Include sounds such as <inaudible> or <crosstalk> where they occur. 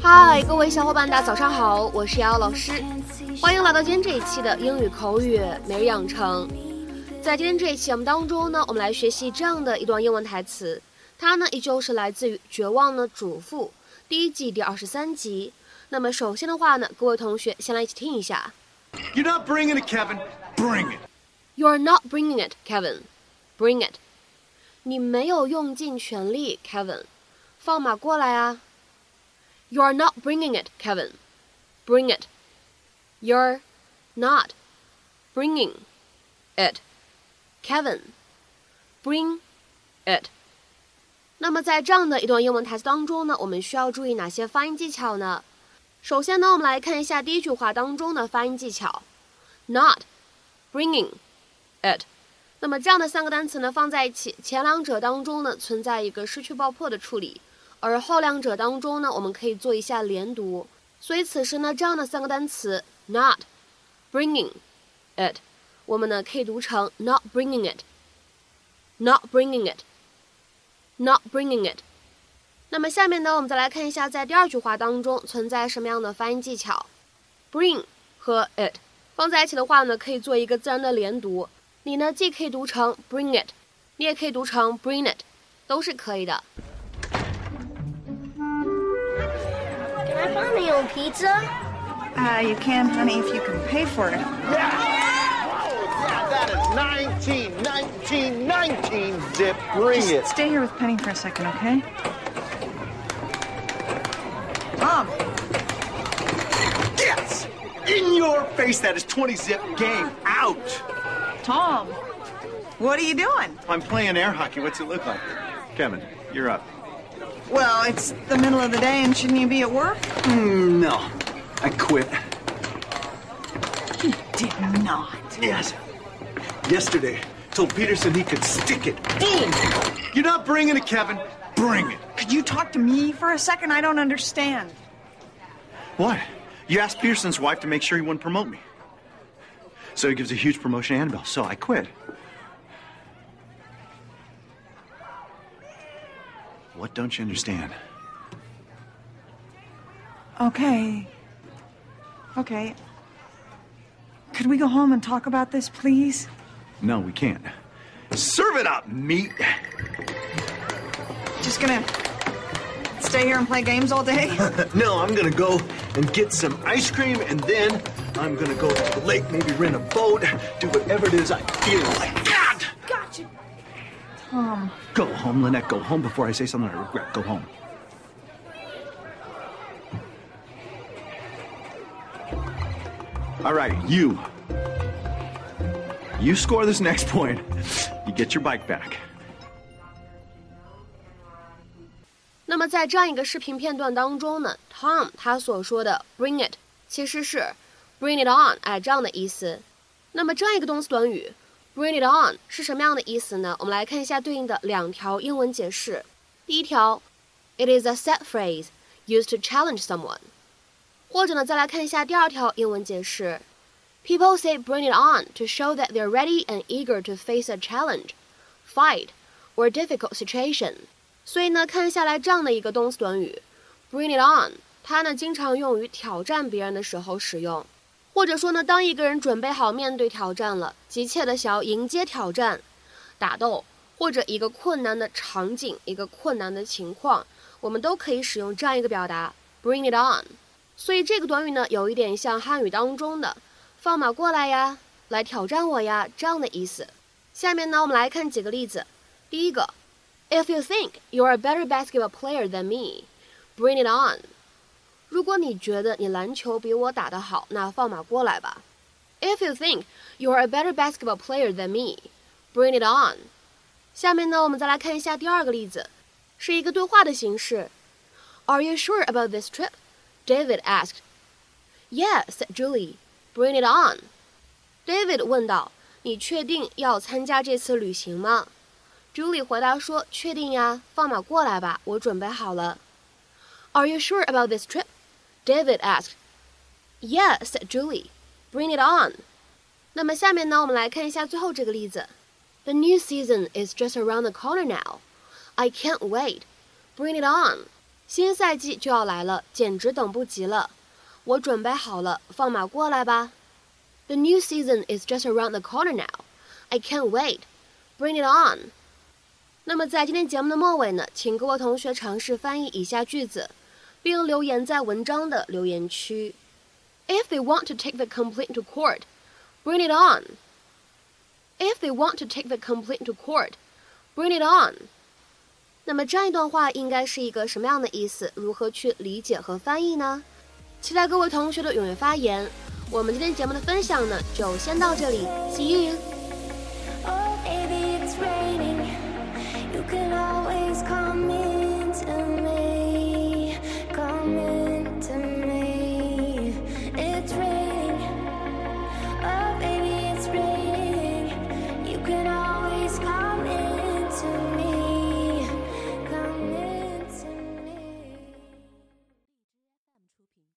嗨，各位小伙伴，大家早上好，我是瑶瑶老师，欢迎来到今天这一期的英语口语每日养成。在今天这一期节目当中呢，我们来学习这样的一段英文台词，它呢依旧是来自于《绝望的主妇》第一季第二十三集。那么首先的话呢，各位同学先来一起听一下。You're not bringing it, Kevin. Bring it. You're not bringing it, Kevin. Bring it. 你没有用尽全力，Kevin。放马过来啊。You're not bringing it, Kevin. Bring it. You're not bringing it, Kevin. Bring it. 那么在这样的一段英文台词当中呢，我们需要注意哪些发音技巧呢？首先呢，我们来看一下第一句话当中的发音技巧，not bringing it。那么这样的三个单词呢放在一起，前两者当中呢存在一个失去爆破的处理，而后两者当中呢我们可以做一下连读。所以此时呢这样的三个单词 not bringing it，我们呢可以读成 not bringing it，not bringing it，not bringing it。那么下面呢，我们再来看一下，在第二句话当中存在什么样的发音技巧。Bring 和 it 放在一起的话呢，可以做一个自然的连读。你呢，既可以读成 bring it，你也可以读成 bring it，都是可以的。Can I find my own pizza? Uh, you can, honey, if you can pay for it. Yeah, that is 19, 19, 19, Zip. Bring it. Stay here with Penny for a second, okay? Mom, Yes! In your face, that is 20 Zip. Game out. Tom, what are you doing? I'm playing air hockey. What's it look like? Kevin, you're up. Well, it's the middle of the day, and shouldn't you be at work? Mm, no, I quit. You did not. Yes. Yesterday, told Peterson he could stick it. Boom! You're not bringing it, Kevin. Bring it. Could you talk to me for a second? I don't understand. What? You asked Peterson's wife to make sure he wouldn't promote me. So he gives a huge promotion to Annabelle, so I quit. What don't you understand? Okay. Okay. Could we go home and talk about this, please? No, we can't. Serve it up, meat. Just gonna stay here and play games all day? <laughs> No, I'm gonna go and get some ice cream, and then I'm gonna go to the lake, maybe rent a boat, do whatever it is I feel like. God! Gotcha. Tom. Go home, Lynette. Go home before I say something I regret. Go home. All right, you. You score this next <laughs> point, you get your bike back. 那么在这样一个视频片段当中呢，Tom 他所说的 bring it 其实是 bring it on，哎，这样的意思。那么这样一个动词短语 bring it on 是什么样的意思呢？我们来看一下对应的两条英文解释。第一条，it is a set phrase used to challenge someone。或者呢，再来看一下第二条英文解释，people say bring it on to show that they're ready and eager to face a challenge, fight, or difficult situation。 所以呢，看下来这样的一个动词短语，bring it on，它呢经常用于挑战别人的时候使用，或者说呢，当一个人准备好面对挑战了，急切的想要迎接挑战、打斗，或者一个困难的场景、一个困难的情况，我们都可以使用这样一个表达，bring it on。所以这个短语呢，有一点像汉语当中的“放马过来呀，来挑战我呀”这样的意思。下面呢，我们来看几个例子。第一个。If you think you're a better basketball player than me, bring it on. 如果你觉得你篮球比我打得好，那放马过来吧。If you think you're a better basketball player than me, bring it on. 下面呢，我们再来看一下第二个例子，是一个对话的形式。Are you sure about this trip? David asked. Yes, said Julie. Bring it on. David 问道：“你确定要参加这次旅行吗？” Julie 回答说：“确定呀，放马过来吧，我准备好了。” Are you sure about this trip? David asked. Yeah, said Julie. Bring it on. 那么下面呢，我们来看一下最后这个例子。The new season is just around the corner now. I can't wait. Bring it on. 新赛季就要来了，简直等不及了。我准备好了，放马过来吧。The new season is just around the corner now. I can't wait. Bring it on. 那么在今天节目的末尾呢，请各位同学尝试翻译以下句子，并留言在文章的留言区。If they want to take the complaint to court, bring it on. If they want to take the complaint to court, bring it on. 那么这样一段话应该是一个什么样的意思？如何去理解和翻译呢？期待各位同学的踊跃发言。我们今天节目的分享呢，就先到这里，See you。